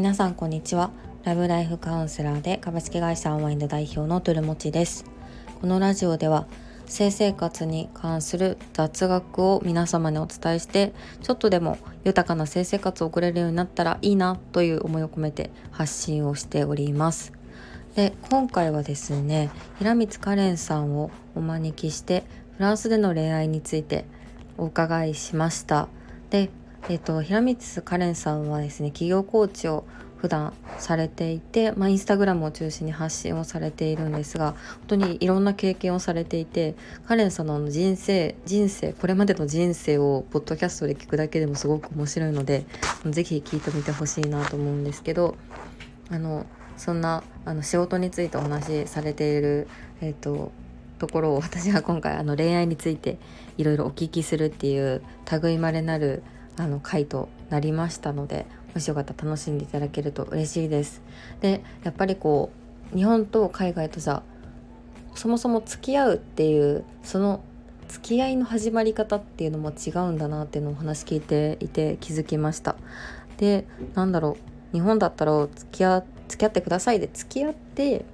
皆さんこんにちは。ラブライフカウンセラーで株式会社アンワインド代表のトゥルモチです。このラジオでは性生活に関する雑学を皆様にお伝えしてちょっとでも豊かな性生活を送れるようになったらいいなという思いを込めて発信をしております。で今回はですね平光カレンさんをお招きしてフランスでの恋愛についてお伺いしました。でえっ、と平光カレンさんはですね企業コーチを普段されていて、まあ、インスタグラムを中心に発信をされているんですが本当にいろんな経験をされていてカレンさんの人生人生これまでの人生をポッドキャストで聞くだけでもすごく面白いので是非聞いてみてほしいなと思うんですけどあのそんなあの仕事についてお話しされている、えーと、ところを私が今回あの恋愛についていろいろお聞きするっていう類まれなるあの回となりましたのでもしよかったら楽しんでいただけると嬉しいです。でやっぱりこう日本と海外とじゃそもそも付き合うっていうその付き合いの始まり方っていうのも違うんだなっていうのをお話聞いていて気づきました。でなんだろう日本だったら付き合付き合ってくださいで付き合って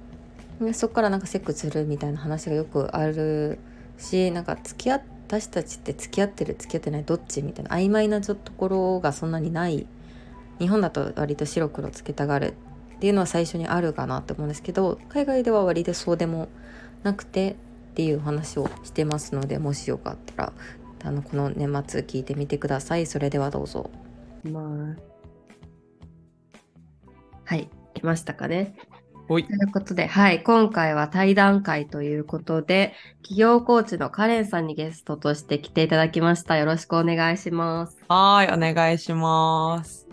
そこからなんかセックスするみたいな話がよくあるしなんか付き合って私たちって付き合ってる付き合ってないどっちみたいな曖昧なところがそんなにない日本だと割と白黒つけたがるっていうのは最初にあるかなと思うんですけど海外では割とそうでもなくてっていう話をしてますのでもしよかったらあのこの年末聞いてみてくださいそれではどうぞ。まあ、はい来ましたかね。ということで、はい、今回は対談会ということで、企業コーチのカレンさんにゲストとして来ていただきました。よろしくお願いします。はい、お願いします。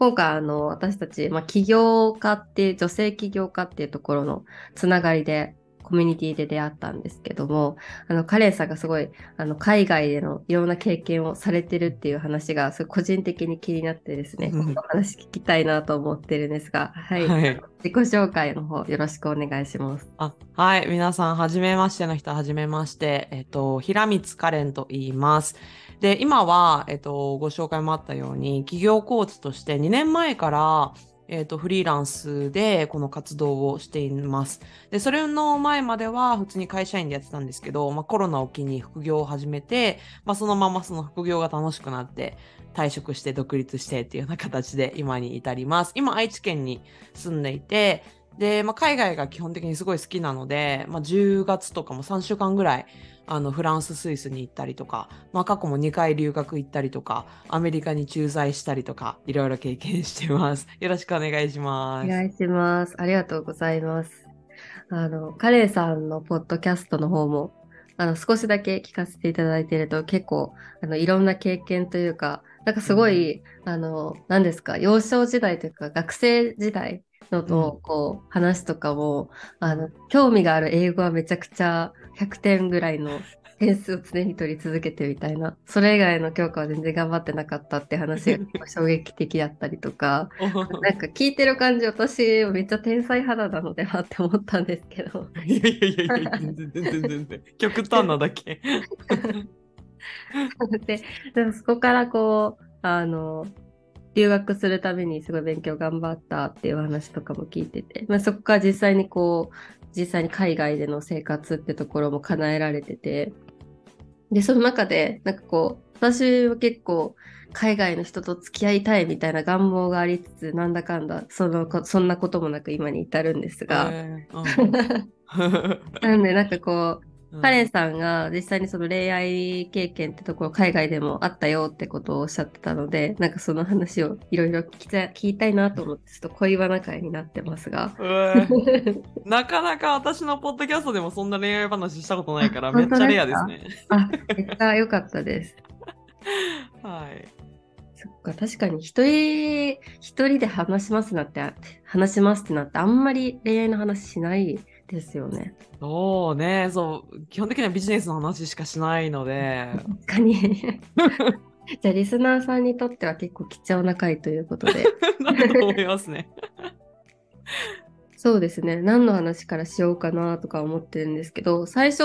今回、あの、私たち、まあ、起業家って女性起業家っていうところのつながりでコミュニティで出会ったんですけども、あの、カレンさんがすごい、あの、海外でのいろんな経験をされてるっていう話が、すごい個人的に気になってですね、うん、お話聞きたいなと思ってるんですが、はい。はい、自己紹介の方、よろしくお願いします。あはい。皆さん、はじめましての人、はじめまして。えっと、平光カレンと言います。で、今は、えっと、ご紹介もあったように、企業コーチとして2年前から、えっ、ー、と、フリーランスでこの活動をしています。で、それの前までは普通に会社員でやってたんですけど、まあコロナを機に副業を始めて、まあそのままその副業が楽しくなって退職して独立してっていうような形で今に至ります。今愛知県に住んでいて、で、まあ海外が基本的にすごい好きなので、まあ10月とかも3週間ぐらいあのフランススイスに行ったりとか、まあ、過去も2回留学行ったりとかアメリカに駐在したりとかいろいろ経験してます。よろしくお願いします。お願いします。ありがとうございます。あのカレンさんのポッドキャストの方もあの少しだけ聞かせていただいていると結構あのいろんな経験というかなんかすごい、うん、あの何ですか？幼少時代というか学生時代のと、こう話とかもあの興味がある英語はめちゃくちゃ100点ぐらいの点数を常に取り続けてみたいな、それ以外の教科は全然頑張ってなかったって話が衝撃的だったりとか、なんか聞いてる感じ、私めっちゃ天才肌なのではって思ったんですけど。いやいやいやいや、全然全然全然。極端なだけ。ででもそこからこう、あの、留学するためにすごい勉強頑張ったっていう話とかも聞いてて、まあ、そこから実際にこう実際に海外での生活ってところも叶えられてて、で、その中で、なんかこう、私は結構、海外の人と付き合いたいみたいな願望がありつつ、なんだかんだ、そのそんなこともなく今に至るんですが。えーうん、なんで、なんかこう、カレンさんが実際にその恋愛経験ってところ海外でもあったよってことをおっしゃってたのでなんかその話をいろいろ聞きたいなと思ってちょっと恋バナ会になってますが、なかなか私のポッドキャストでもそんな恋愛話したことないからめっちゃレアですね。あめっちゃ良かったです。はい。そっか確かに一人一人で話しますなって話しますってなってあんまり恋愛の話しないですよね。そうね、そう、基本的にはビジネスの話しかしないので。確かに。じゃあ、リスナーさんにとっては結構貴重な回ということで。と思いますね。そうですね。何の話からしようかなとか思ってるんですけど、最初、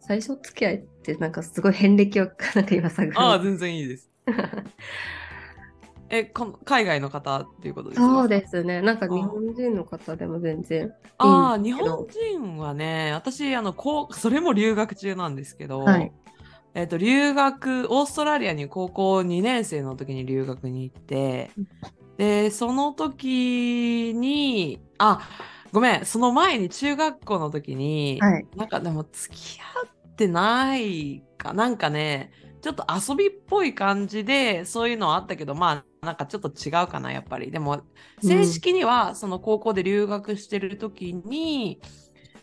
最初付き合いってなんかすごい遍歴を なんか今探る。ああ、全然いいです。え海外の方っていうことですか？そうですね。なんかあ日本人の方でも全然ああ、日本人はね、私、あの、こう、それも留学中なんですけど、はいえっと、留学、オーストラリアに高校2年生の時に留学に行ってうん、で、その時に、あ、ごめん、その前に中学校の時に、はい。なんかでも付き合ってないか、なんかね、ちょっと遊びっぽい感じで、そういうのはあったけど、まあ、なんかちょっと違うかな、やっぱり。でも、正式には、その高校で留学してる時に、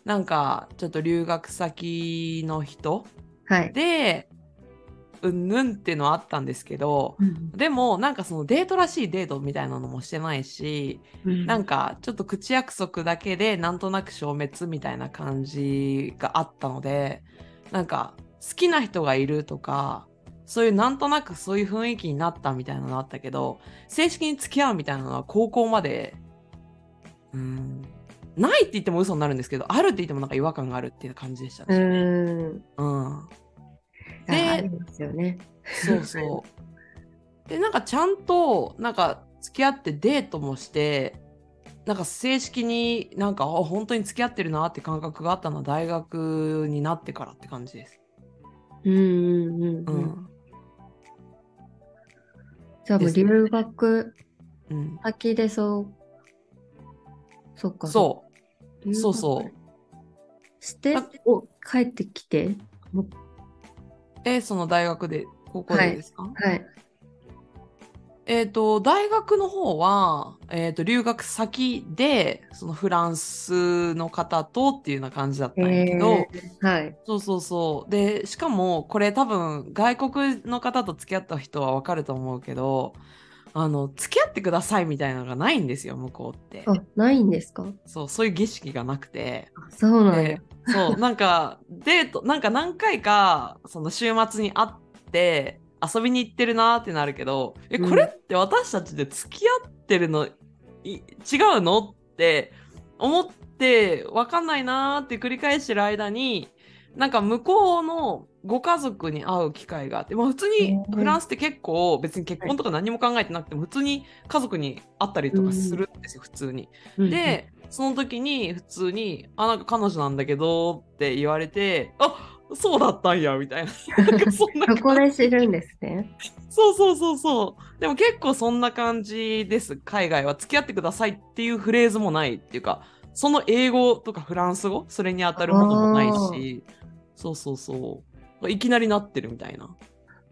なんか、ちょっと留学先の人はい。で、うんぬんっていうのはあったんですけど、うんでも、なんかそのデートらしいデートみたいなのもしてないし、なんかちょっと口約束だけでなんとなく消滅みたいな感じがあったのでなんか好きな人がいるとかそういうなんとなくそういう雰囲気になったみたいなのあったけど正式に付き合うみたいなのは高校までうんないって言っても嘘になるんですけどあるって言ってもなんか違和感があるっていう感じでしたうね。うん、あでありますよね。そうそう。で、なんかちゃんと、なんか付き合ってデートもして、なんか正式になんか、あ、本当に付き合ってるなって感覚があったのは大学になってからって感じです。うんうんうんううん。ん。じゃあもう留学うん。先でそう。そっか。そう。そうそう。して帰ってきて。もえ、その大学で、高校でですか、はい。えっ、と、大学の方は、えっ、と、留学先で、そのフランスの方とっていうような感じだったんやけど、えーはい。そうそうそう。で、しかも、これ多分、外国の方と付き合った人はわかると思うけど、あの、付き合ってくださいみたいなのがないんですよ、向こうって。あ、ないんですか？そう、そういう儀式がなくて。あそうなんやで。そう、なんか、デート、なんか何回か、その週末に会って、遊びに行ってるなーってなるけど、え、うん。これって私たちで付き合ってるの、い違うのって思って、わかんないなーって繰り返してる間に、なんか向こうのご家族に会う機会があって、まあ普通にうんフランスって結構別に結婚とか何も考えてなくても普通に家族に会ったりとかするんですよ、普通に。うん、で、その時に普通に、あ、なんか彼女なんだけどって言われて、あそうだったんや、みたいな。そんなそこで知るんですね。そうそうそうそう。でも結構そんな感じです。海外は付き合ってくださいっていうフレーズもないっていうか、その英語とかフランス語、それに当たるものもないし、そうそうそう。いきなりなってるみたいな。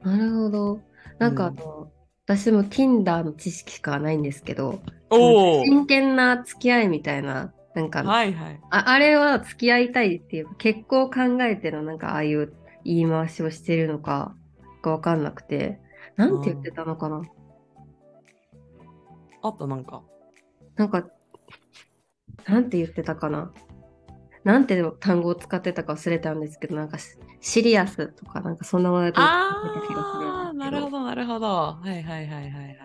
なるほど。なんかあの、私も Tinder の知識しかないんですけど、真剣な付き合いみたいな、なんか、はいはい。ああれは付き合いたいっていうか、結婚を考えてのなんかああいう言い回しをしてるのかがわかんなくて、なんて言ってたのかな、あったなんか。なんか、なんて言ってたかななんて単語を使ってたか忘れたんですけど、なんかシシリアスとかなんかそんなワードを使ってた気がするああ。なるほど、なるほど。はいはいはいはいはいはい。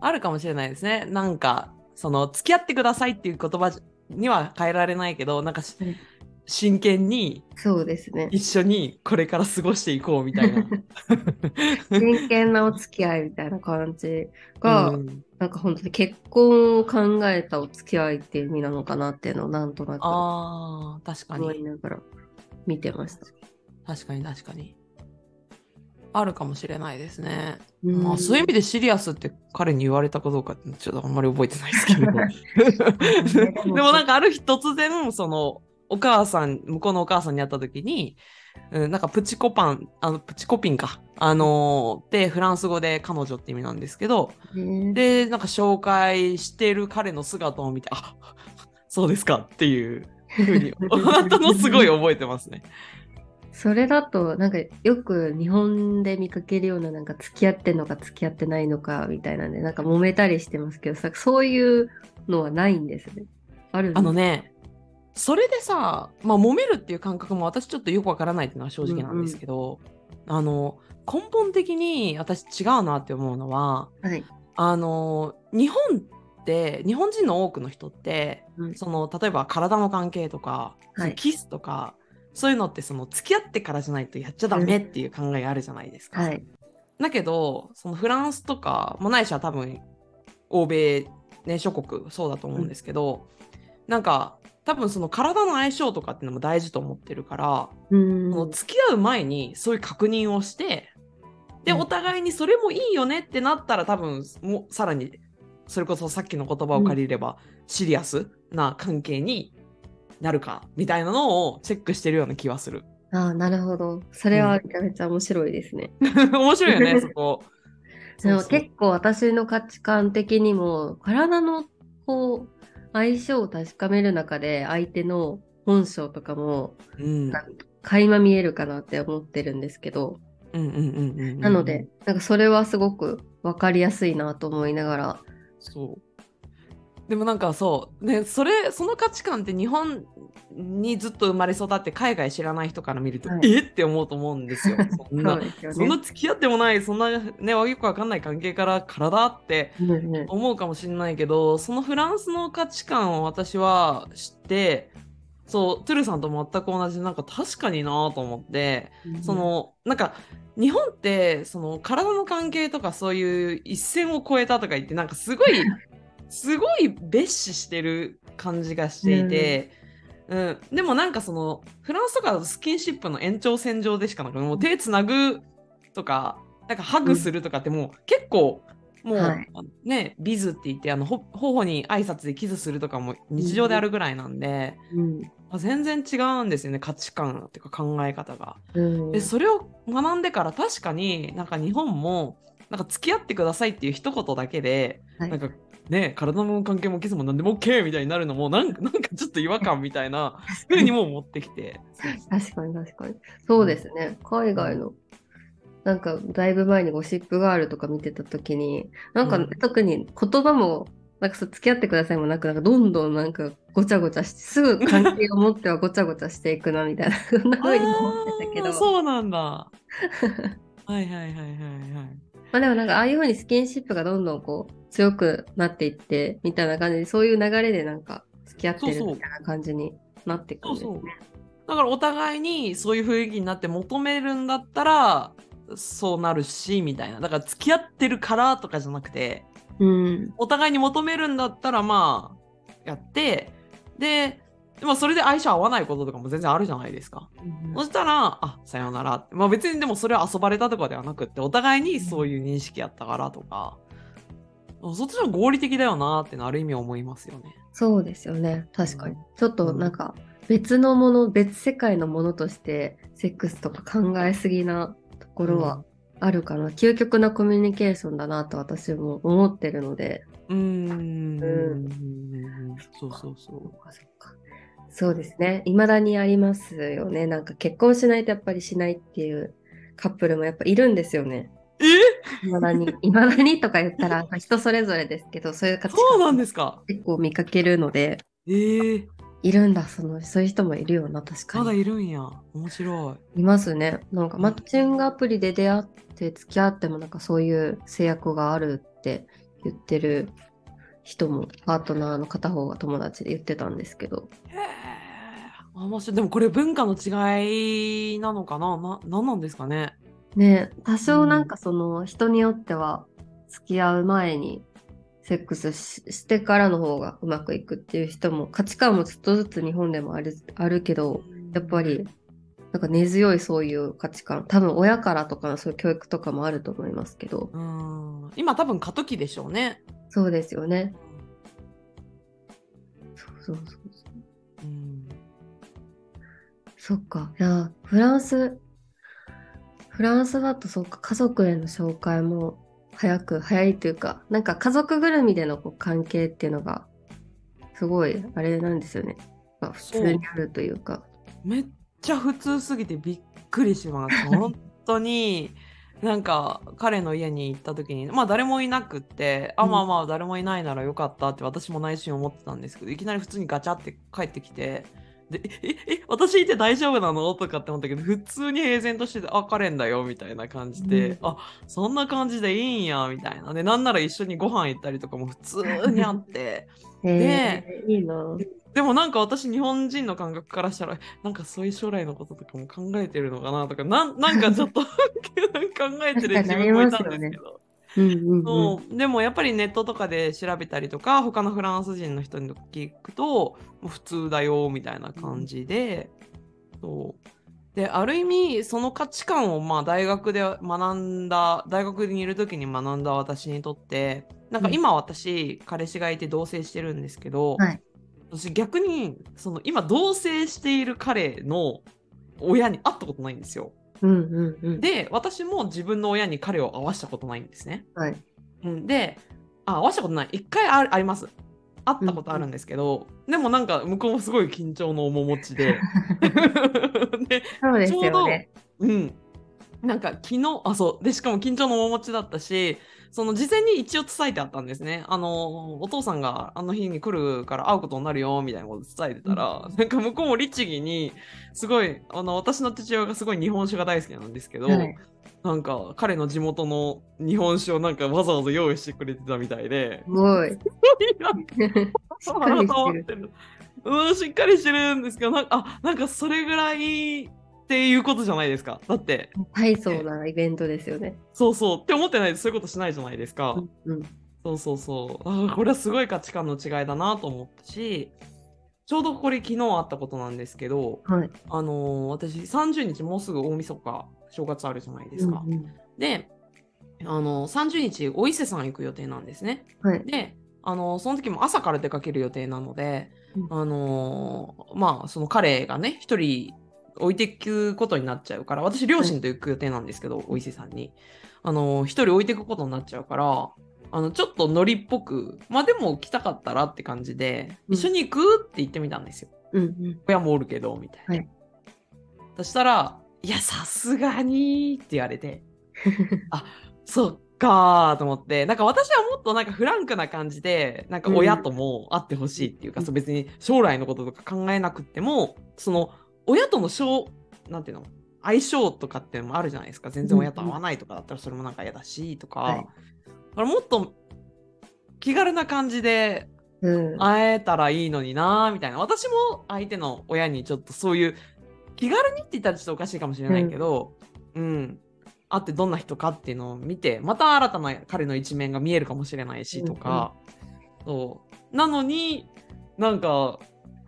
あるかもしれないですね。なんか、その、付き合ってくださいっていう言葉には変えられないけど、なんかしうん真剣にそうですね。一緒にこれから過ごしていこうみたいな。真剣なお付き合いみたいな感じが、うんなんか本当に結婚を考えたお付き合いっていう意味なのかなっていうのをなんとなくああ、確か思いに。ながら見てました。確かに確かに。あるかもしれないですね。うんまあ、そういう意味でシリアスって彼に言われたかどうかってちょっとあんまり覚えてないですけど。でもなんかある日突然、その、お母さん、向こうのお母さんに会った時に、うん、なんかプチコパン、あの、プチコピンか。あのーで、フランス語で彼女って意味なんですけど、ねで、なんか紹介してる彼の姿を見て、あ、そうですかっていうふうに、あったのすごい覚えてますね。それだとなんかよく日本で見かけるようななんか付き合ってんのか付き合ってないのかみたいなんでなんか揉めたりしてますけどさそういうのはないんですね。あるあのね、それでさ、まあ、揉めるっていう感覚も私ちょっとよくわからないっていうのは正直なんですけど、あの、根本的に私違うなって思うのは、はい。あの、日本って、日本人の多くの人って、うんその、例えば体の関係とか、はいキスとか、そういうのってその付き合ってからじゃないとやっちゃダメっていう考えがあるじゃないですか。はい。だけどそのフランスとか、まあ、ないしは多分欧米、ね、諸国そうだと思うんですけど、なんか多分その体の相性とかっていうのも大事と思ってるから、うんその付き合う前にそういう確認をしてで、うんお互いにそれもいいよねってなったら多分もうさらにそれこそさっきの言葉を借りれば、シリアスな関係になるかみたいなのをチェックしてるような気はする。ああ、なるほど。それはめちゃめちゃ面白いですね。面白いよねそこ。でもそうそう結構私の価値観的にも体のこう相性を確かめる中で相手の本性とかもうん垣間見えるかなって思ってるんですけど、うんうんうんうんうんなのでなんかそれはすごく分かりやすいなと思いながら、そう。でもなんかそう、ね、それ、その価値観って日本にずっと生まれ育って海外知らない人から見ると、はいえっ？て思うと思うんですよ。そんそなそんなね。付き合ってもない、そんなね、よくわかんない関係から体ってうんうん思うかもしれないけど、そのフランスの価値観を私は知って、そう、トゥルさんと全く同じで、なんか確かになと思って、そのなんか日本ってその体の関係とかそういう一線を越えたとか言ってなんかすごいすごい蔑視してる感じがしていて、うん。でもなんかそのフランスとかだとスキンシップの延長線上でしかなくもう手つなぐとかなんかハグするとかってもう結構もう、はい。ねビズって言ってあのほ頬に挨拶でキスするとかも日常であるぐらいなんで、うん。あ全然違うんですよね価値観っていうか考え方が。うん。でそれを学んでから確かになんか日本もなんか付き合ってくださいっていう一言だけで、はい。なんかね体の関係もキスも何でも OK みたいになるのもなんか なんかちょっと違和感みたいなふうにも思ってきて。確かに確かに。そうですね。海外の、なんかだいぶ前にゴシップガールとか見てた時に、なんかうん特に言葉も、なんかそう付き合ってくださいもなく、なんかどんどんなんかごちゃごちゃして、すぐ関係を持ってはごちゃごちゃしていくなみたいな、そんな風に思ってたけど。そうなんだ。はいはいはいはいはい。まあでもなんかああいう風にスキンシップがどんどんこう強くなっていって、みたいな感じで、そういう流れでなんか付き合ってるみたいな感じになっていくんですね。そうそうだからお互いにそういう雰囲気になって求めるんだったらそうなるしみたいなだから付き合ってるからとかじゃなくてうん。お互いに求めるんだったらまあやってででもそれで相性合わないこととかも全然あるじゃないですか。そしたら、あ、さようならって。まあ別にでもそれは遊ばれたとかではなくって、お互いにそういう認識やったからとか、そっちの合理的だよなってのある意味思いますよね。そうですよね。確かにうん。ちょっとなんか別のもの、別世界のものとしてセックスとか考えすぎなところはあるかな。究極なコミュニケーションだなと私も思ってるので。うーん。うそうそうそう。そっかそっかそうですね。未だにありますよね。なんか結婚しないとやっぱりしないっていうカップルもやっぱいるんですよね。え？未だに。未だにとか言ったら人それぞれですけど、そういう価値そうなん観ですか？結構見かけるので、えー、いるんだ、その、そういう人もいるよな、確かに。まだいるんや。面白い。いますね。なんかマッチングアプリで出会って付き合ってもなんかそういう制約があるって言ってる人もパートナーの片方が友達で言ってたんですけど。へえ。面白い。でもこれ文化の違いなのかな？な、なんなんですかね？ね多少なんかその人によっては付き合う前にセックスししてからの方がうまくいくっていう人も価値観もちょっとずつ日本でもあるあるけどやっぱりなんか根強いそういう価値観多分親からとかのそういう教育とかもあると思いますけどうん。今多分過渡期でしょうね。そうですよねそうそうそう。そっかいやフランスフランスだとそっか家族への紹介も早く早いというかなんか家族ぐるみでのこう関係っていうのがすごいあれなんですよね、まあ、普通にあるというかめっちゃ普通すぎてびっくりします。本当に。なんか彼の家に行った時にまあ誰もいなくって、あうんまあまあ誰もいないならよかったって私も内心思ってたんですけどいきなり普通にガチャって帰ってきてでえええ私いて大丈夫なの？とかって思ったけど普通に平然としててあカレンだよみたいな感じで、うんあそんな感じでいいんやみたいなでなんなら一緒にご飯行ったりとかも普通にあって。えーいいなでもなんか私日本人の感覚からしたらえなんかそういう将来のこととかも考えてるのかなとかなんなんかちょっと 考えてる自分もいたんですけど。うんうんうん。でもやっぱりネットとかで調べたりとか他のフランス人の人に聞くともう普通だよみたいな感じで、そうである意味その価値観をまあ大学で学んだ大学にいる時に学んだ私にとってなんか今私、彼氏がいて同棲してるんですけど、はい私逆にその今同棲している彼の親に会ったことないんですよ。うんうんうん。で私も自分の親に彼を会わしたことないんですね。はい。うん、で、あ、会わしたことない。一回ああります。会ったことあるんですけど、でもなんか向こうもすごい緊張の面持ちで。で、そうですちょうどよね。うん。なんか昨日、あ、そう。で、しかも緊張の面持ちだったし、その事前に一応伝えてあったんですね。あの、お父さんがあの日に来るから会うことになるよ、みたいなこと伝えてたら、なんか向こうも律儀に、すごい、あの、私の父親がすごい日本酒が大好きなんですけど、はいなんか彼の地元の日本酒をなんかわざわざ用意してくれてたみたいで、すごい。なんかしっかりしてる。る。うん、しっかりしてるんですけど、なんか、あ、なんかそれぐらいっていうことじゃないですか。だって、大層なイベントですよね。そうそうって思ってないとそういうことしないじゃないですか。うん。そうそうそう。あこれはすごい価値観の違いだなと思ったし、ちょうどこれ昨日あったことなんですけど、はい。あのー私30日もうすぐ大晦日、正月あるじゃないですか。うんうんで、あのー30日お伊勢さん行く予定なんですね。はい。で、あのその時も朝から出かける予定なので、うんあのーまあその彼がね一人置いていくことになっちゃうから私両親と行く予定なんですけど、お伊勢さんに。あのー一人置いていくことになっちゃうからあのちょっとノリっぽくまあでも来たかったらって感じで、うん。一緒に行くって言ってみたんですよ。うんうん。親もおるけどみたいな、はい。そしたら「いやさすがに」って言われて あそっかーと思ってなんか私はもっとなんかフランクな感じでなんか親とも会ってほしいっていうか、うん。別に将来のこととか考えなくってもその親との相なんていうの？相性とかっていうのもあるじゃないですか。全然親と会わないとかだったらそれもなんか嫌だしとか、はい。だからもっと気軽な感じでうん。会えたらいいのになーみたいな。私も相手の親にちょっとそういう気軽にって言ったらちょっとおかしいかもしれないけど、うん。会ってどんな人かっていうのを見てまた新たな彼の一面が見えるかもしれないしとか、そう。なのになんか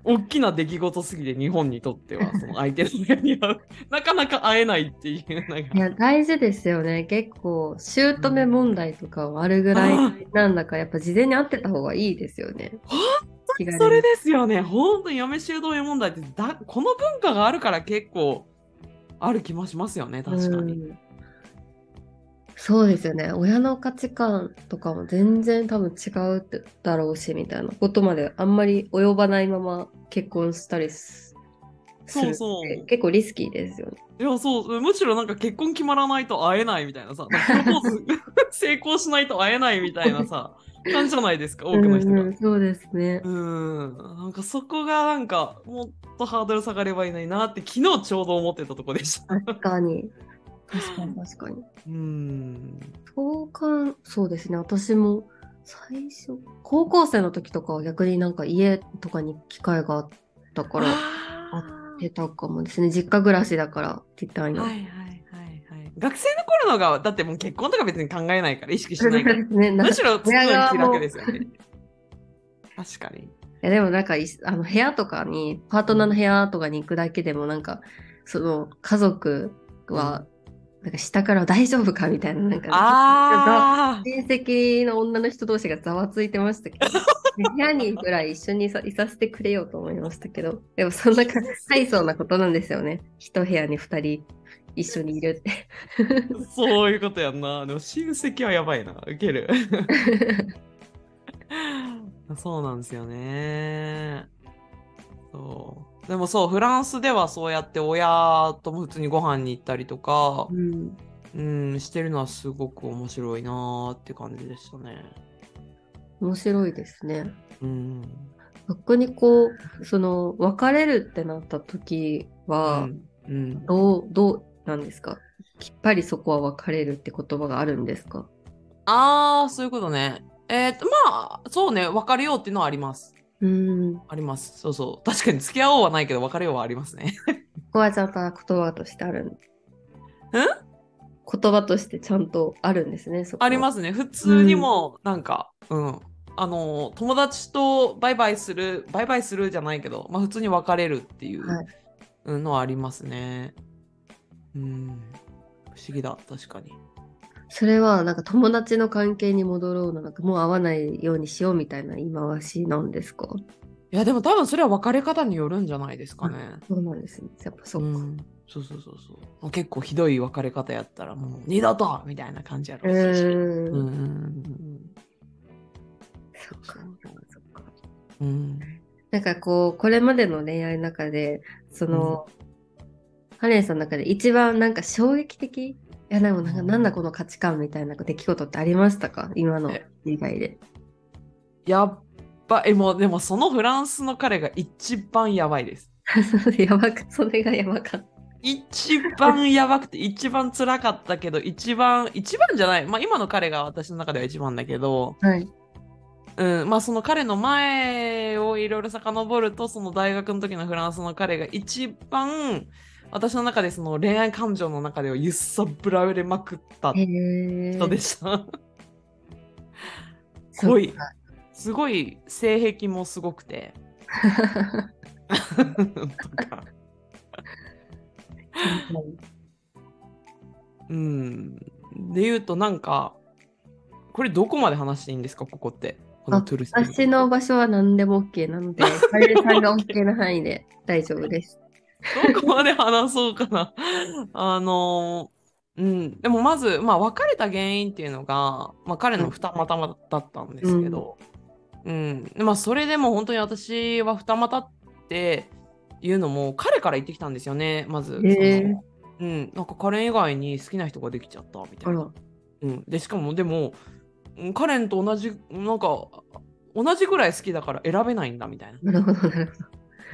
大きな出来事すぎて日本にとっては その相手の親に会う なかなか会えないっていうなんかいや、大事ですよね。結構、姑問題とかはあるぐらいなんだか、やっぱ事前に会ってた方がいいですよね。気軽にそれですよね本当に嫁姑問題ってだこの文化があるから結構ある気もしますよね確かに。うんそうですよね。親の価値観とかも全然多分違うってだろうし、みたいなことまであんまり及ばないまま結婚したりすするってそうそう結構リスキーですよね。いや、そう、むしろなんか結婚決まらないと会えないみたいなさ、プロポーズ 成功しないと会えないみたいなさ、感じじゃないですか、多くの人が。うんうんそうですね。うん、なんかそこがなんかもっとハードル下がればいいのになって昨日ちょうど思ってたとこでした。確かに。確かに確かに。うん。そうかん、そうですね。私も最初、高校生の時とかは逆になんか家とかに機会があったから、あ出たかもですね。実家暮らしだからって言ったらいいの。ーはいはいはいはい。学生の頃のが、だってもう結婚とか別に考えないから、意識しないから。ね、むしろそっちの親側も気楽ですよね。確かに。いやでもなんかいあの部屋とかにパートナーの部屋とかに行くだけでもなんかその家族はなんか下から大丈夫かみたいななんか。親戚の女の人同士がざわついてましたけど 部屋にぐらい一緒にいさいさせてくれようと思いましたけどでもそんなか 大層なことなんですよね一部屋に二人一緒にいるって そういうことやんな。でも親戚はやばいな。ウケる。そうなんですよね。そう。でもそう、フランスではそうやって親とも普通にご飯に行ったりとかう、んうん、してるのはすごく面白いなーって感じでしたね。面白いですねうん。逆にこうその別れるってなった時は、うん。うん、どう、どうなんですか？きっぱりそこは別れるって言葉があるんですか？ああ、そういうことね。えっ、と、まあ、そうね、別れようっていうのはあります。うーん。こあります。そうそう。確かに付き合おうはないけど、別れようはありますね。こはちゃんと言葉としてあるん言葉としてちゃんとあるんですね。ありますね。普通にもなんか、うん、あの友達とバイバイするバイバイするじゃないけど、まあ、普通に別れるっていうはいうんのはありますね。うん、不思議だ確かに。それはなんか友達の関係に戻ろうのなんかもう会わないようにしようみたいな言い回しなんですか？いやでも多分それは別れ方によるんじゃないですかね。そうなんですね。やっぱそうか。ん、そうそうそうそうもう結構ひどい別れ方やったらもう二度とみたいな感じやうろうし。うんうんうんそっか。そっか。うんうんなんかこう、これまでの恋愛の中で、その、ハレンさんの中で一番なんか衝撃的いやでもなんかなんだこの価値観みたいな出来事ってありましたか？今のえ以外で。やっばえもうでもそのフランスの彼が一番やばいです。やばく、それがやばかっ一番やばくて一番辛かったけど一番一番じゃないまあ今の彼が私の中では一番だけど、た。はい。うん、まあその彼の前をいろいろ遡るとその大学の時のフランスの彼が一番私の中でその恋愛感情の中では揺さぶられまくった。人でした。そう濃いすごい性癖もすごくて。と かうん。で言うとなんかこれどこまで話していいんですかここって。このあトゥルス私の場所は何でも OK なので、カレルさんが OK な範囲で大丈夫です。どこまで話そうかな。あのうん、でもまず、まあ、別れた原因っていうのが、まあ、彼の二股だったんですけど、うん。でまあ、それでも本当に私は二股っていうのも彼から言ってきたんですよね。まず、へー。うん、なんか彼以外に好きな人ができちゃったみたいな。うん、でしかもでもうんカレンと同じなんか同じぐらい好きだから選べないんだみたいな。なるほど、なる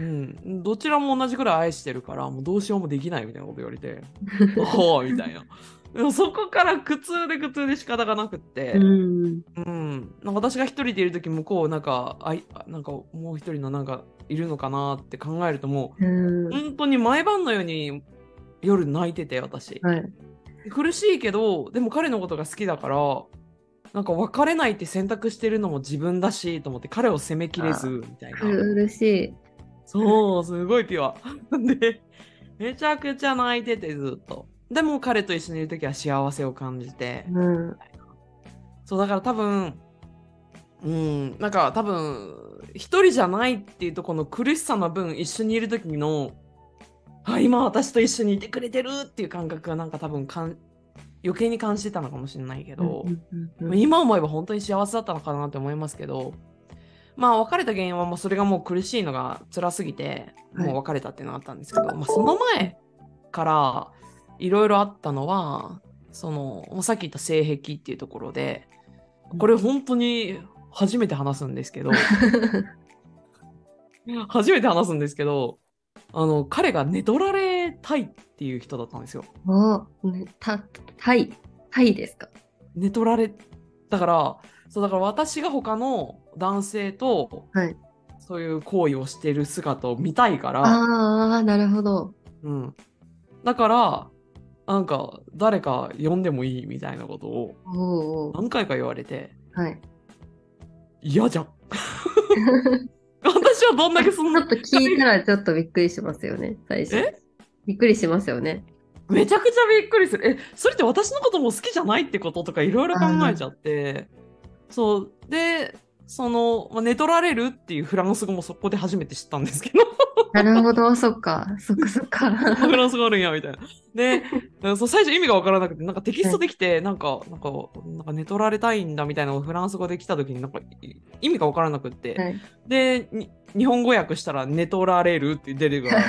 うん、どちらも同じくらい愛してるからもうどうしようもできないみたいなこと言われて おおみたいなでもそこから苦痛で苦痛で仕方がなくって。うん。うん、なんか私が一人でいる時向こうなんかあいなんかもう一人のなんかいるのかなって考えるともうんう。本当に毎晩のように夜泣いてて私はい。苦しいけどでも彼のことが好きだからなんか別れないって選択してるのも自分だしと思って彼を責めきれずみたいな。苦しい。そう、すごいピュア。で、めちゃくちゃ泣いててずっと。でも彼と一緒にいるときは幸せを感じて。うん。そう、だから多分、うん、なんか多分、一人じゃないっていうとこの苦しさの分、一緒にいるときの、あ、今私と一緒にいてくれてるっていう感覚がなんか多分かん余計に感じてたのかもしれないけど、今思えば本当に幸せだったのかなって思いますけど、まあ別れた原因はもうそれがもう苦しいのが辛すぎて、はいもう別れたっていうのがあったんですけど、まあその前からいろいろあったのは、その、さっき言った性癖っていうところで、これ本当に初めて話すんですけど、初めて話すんですけど、あの、彼が寝取られたいっていう人だったんですよ。あ、ね、た、タイ、タイですか？寝取られだからそうだから私が他の男性とはい。そういう行為をしてる姿を見たいから、ああ、なるほど。うん、だからなんか誰か呼んでもいいみたいなことを何回か言われてはい。嫌じゃん 私はどんだけそんなちょっと聞いたらちょっとびっくりしますよね、最初え？びっくりしますよね。めちゃくちゃびっくりするえそれって私のことも好きじゃないってこととかいろいろ考えちゃってそうでその、まあ、寝取られるっていうフランス語もそこで初めて知ったんですけど。なるほど、そっか、そっかそっか。フランス語あるんやみたいな。で、そう最初意味がわからなくて、なんかテキストできて、なんか、なんか、なんか寝取られたいんだみたいなのがフランス語で来た時に、なんかい意味がわからなくって、はい。で、に日本語訳したら寝取られるって出るから、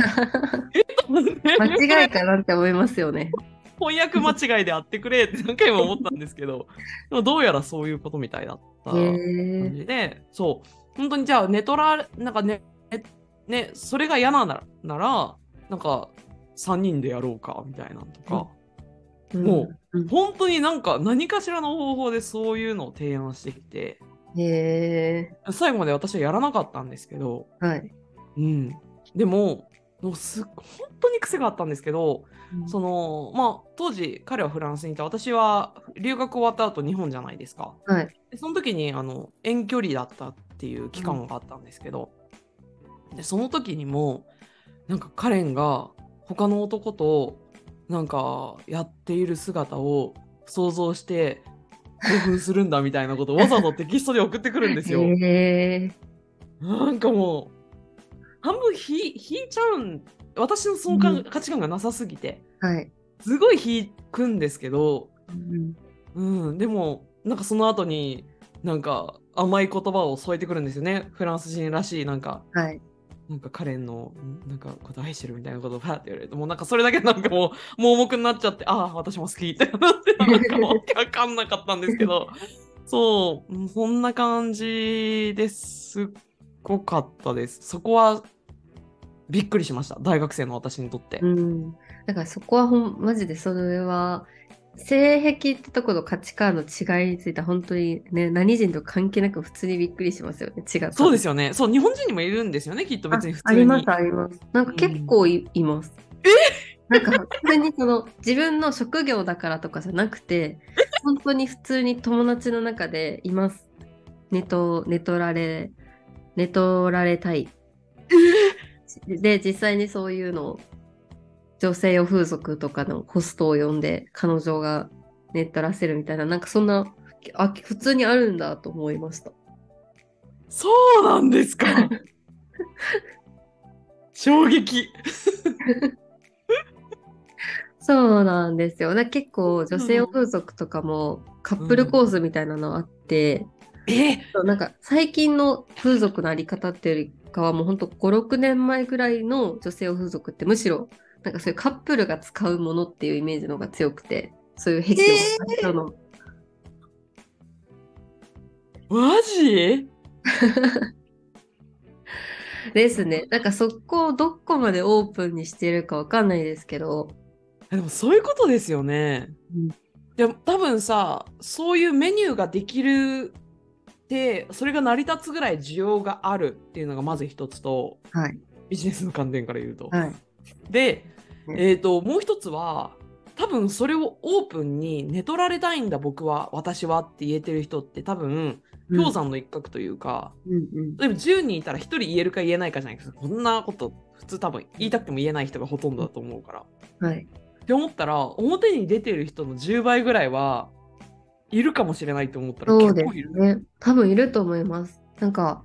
間違いかなって思いますよね。翻訳間違いであってくれって何回も思ったんですけど、でもどうやらそういうことみたいだったへ感え。じで、そう、本当にじゃあ寝取られ、なんかね、ね、それが嫌なら、なら、なんか、3人でやろうか、みたいなのとか、もうん。うん本当になんか何かしらの方法でそういうのを提案してきて。最後まで私はやらなかったんですけど、はい。うん。でも、もうすっ本当に癖があったんですけど、うんそのまあ当時彼はフランスにいた私は留学終わった後日本じゃないですか。はい。でその時にあの遠距離だったっていう期間があったんですけど、でその時にもなんかカレンが他の男となんかやっている姿を想像して興奮するんだみたいなことをわざわざテキストで送ってくるんですよ。なんかもう半分引い引いちゃうん私のそのかうん。価値観がなさすぎてはい。すごい引くんですけど、うん。うん、でもなんかその後になんか甘い言葉を添えてくるんですよね。フランス人らしいなんかはい。なんかカレンのんなんかこと愛してるみたいなことをパーって言われるともうなんかそれだけなんかもう盲目になっちゃってああ私も好きってなってなんかわかんなかったんですけど。そう。うんそんな感じですっごかったです。そこはびっくりしました大学生の私にとって、うん。だからそこはほん、マジでそれは、性癖ってとこの価値観の違いについては本当にね、何人と関係なく普通にびっくりしますよね。違った。そうですよねそう日本人にもいるんですよねきっと別に普通にああります、あります。なんか結構い,、います。え？なんか普通にその自分の職業だからとかじゃなくて、本当に普通に友達の中でいます。寝と、寝取られ、寝取られたい。で、実際にそういうのを女性用風俗とかのホストを呼んで彼女が寝取らせるみたいな、なんかそんな、あ、普通にあるんだと思いました。そうなんですか？衝撃そうなんですよ。だ結構女性用風俗とかもカップルコースみたいなのあって、え？そうなんか最近の風俗のあり方っていうよりかはもうほんと5、6年前ぐらいの女性用風俗ってむしろなんかそういうカップルが使うものっていうイメージの方が強くて、そういう癖をした人の、マジ？ですね。なんかそこをどこまでオープンにしてるかわかんないですけど、でもそういうことですよね。うん。でも多分さそういうメニューができるってそれが成り立つぐらい需要があるっていうのがまず一つとはい。ビジネスの観点から言うと。はい。で、ねえー、ともう一つは多分それをオープンに寝取られたいんだ僕は私はって言えてる人って多分氷山の一角というか、うんうん。例えば10人いたら1人言えるか言えないかじゃないですかこんなこと普通多分言いたくても言えない人がほとんどだと思うから。はい。って思ったら表に出てる人の10倍ぐらいはいるかもしれないと思ったら結構いる。すね。多分いると思います。なんか、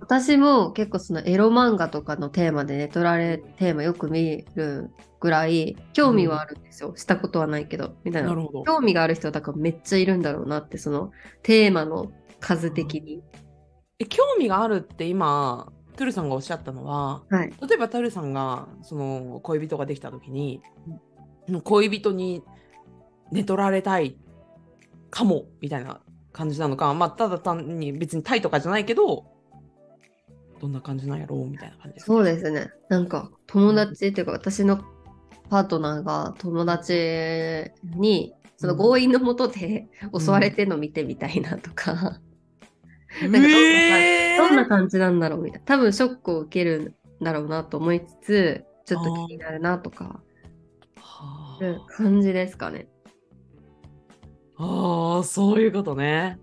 私も結構そのエロ漫画とかのテーマでね、取られテーマよく見るぐらい興味はあるんですよ。したことはないけど、みたいな。興味がある人はだからめっちゃいるんだろうなって、そのテーマの数的に。え興味があるって今トゥルさんがおっしゃったのははい。例えばトゥルさんがその恋人ができた時に恋人に寝取られたいかもみたいな感じなのか。まあただ単に別にタイとかじゃないけどどんな感じなんやろうみたいな感じです。かそうですね。なんか友達っていうか私のパートナーが友達にその強引のもとで襲われてるの見てみたいなとか、なん。かどんなえー！どんな感じなんだろうみたいな。多分ショックを受けるんだろうなと思いつつ、ちょっと気になるなとか、感じですかね。ああーそういうことね。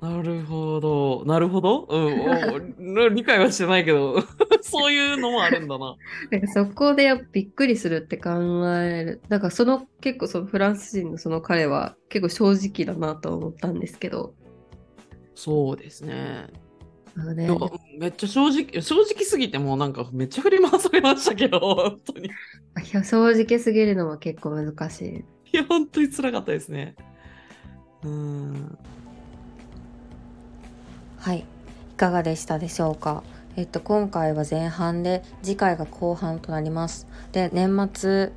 なるほど。なるほど？うんお。理解はしてないけど、そういうのもあるんだな。なんかそこでやっぱびっくりするって考える。だからその結構そのフランス人のその彼は結構正直だなと思ったんですけど。そうですね。ねめっちゃ正直、正直すぎてもうなんかめっちゃ振り回されましたけど、本当に。正直すぎるのは結構難しい。や、本当に辛かったですね。うーん。はい、いかがでしたでしょうか？えっと今回は前半で次回が後半となります。で年末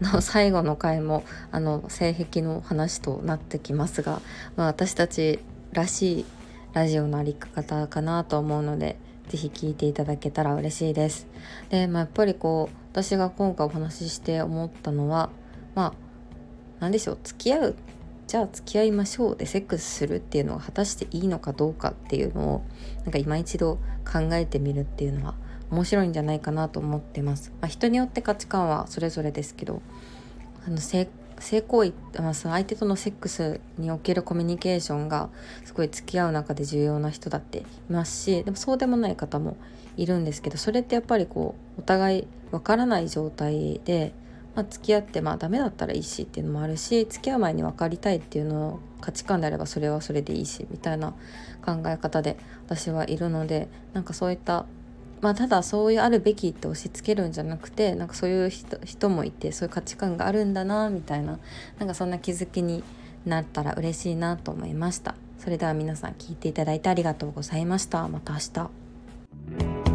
の 最後の回もあの性癖の話となってきますが、まあ、私たちらしいラジオのあり方かなと思うのでぜひ聞いていただけたら嬉しいです。で、まあ、やっぱりこう私が今回お話しして思ったのはまあ何でしょう付き合うじゃあ付き合いましょうでセックスするっていうのが果たしていいのかどうかっていうのをなんか今一度考えてみるっていうのは面白いんじゃないかなと思ってます。まあ、人によって価値観はそれぞれですけどあの性性行為、まあ、その相手とのセックスにおけるコミュニケーションがすごい付き合う中で重要な人だっていますしでもそうでもない方もいるんですけどそれってやっぱりこうお互いわからない状態で、まあ、付き合ってまあダメだったらいいしっていうのもあるし付き合う前に分かりたいっていうのを価値観であればそれはそれでいいしみたいな考え方で私はいるのでなんかそういったまあ、ただそういうあるべきって押し付けるんじゃなくてなんかそういう人もいてそういう価値観があるんだなみたいななんかそんな気づきになったら嬉しいなと思いました。それでは皆さん聞いていただいてありがとうございました。また明日。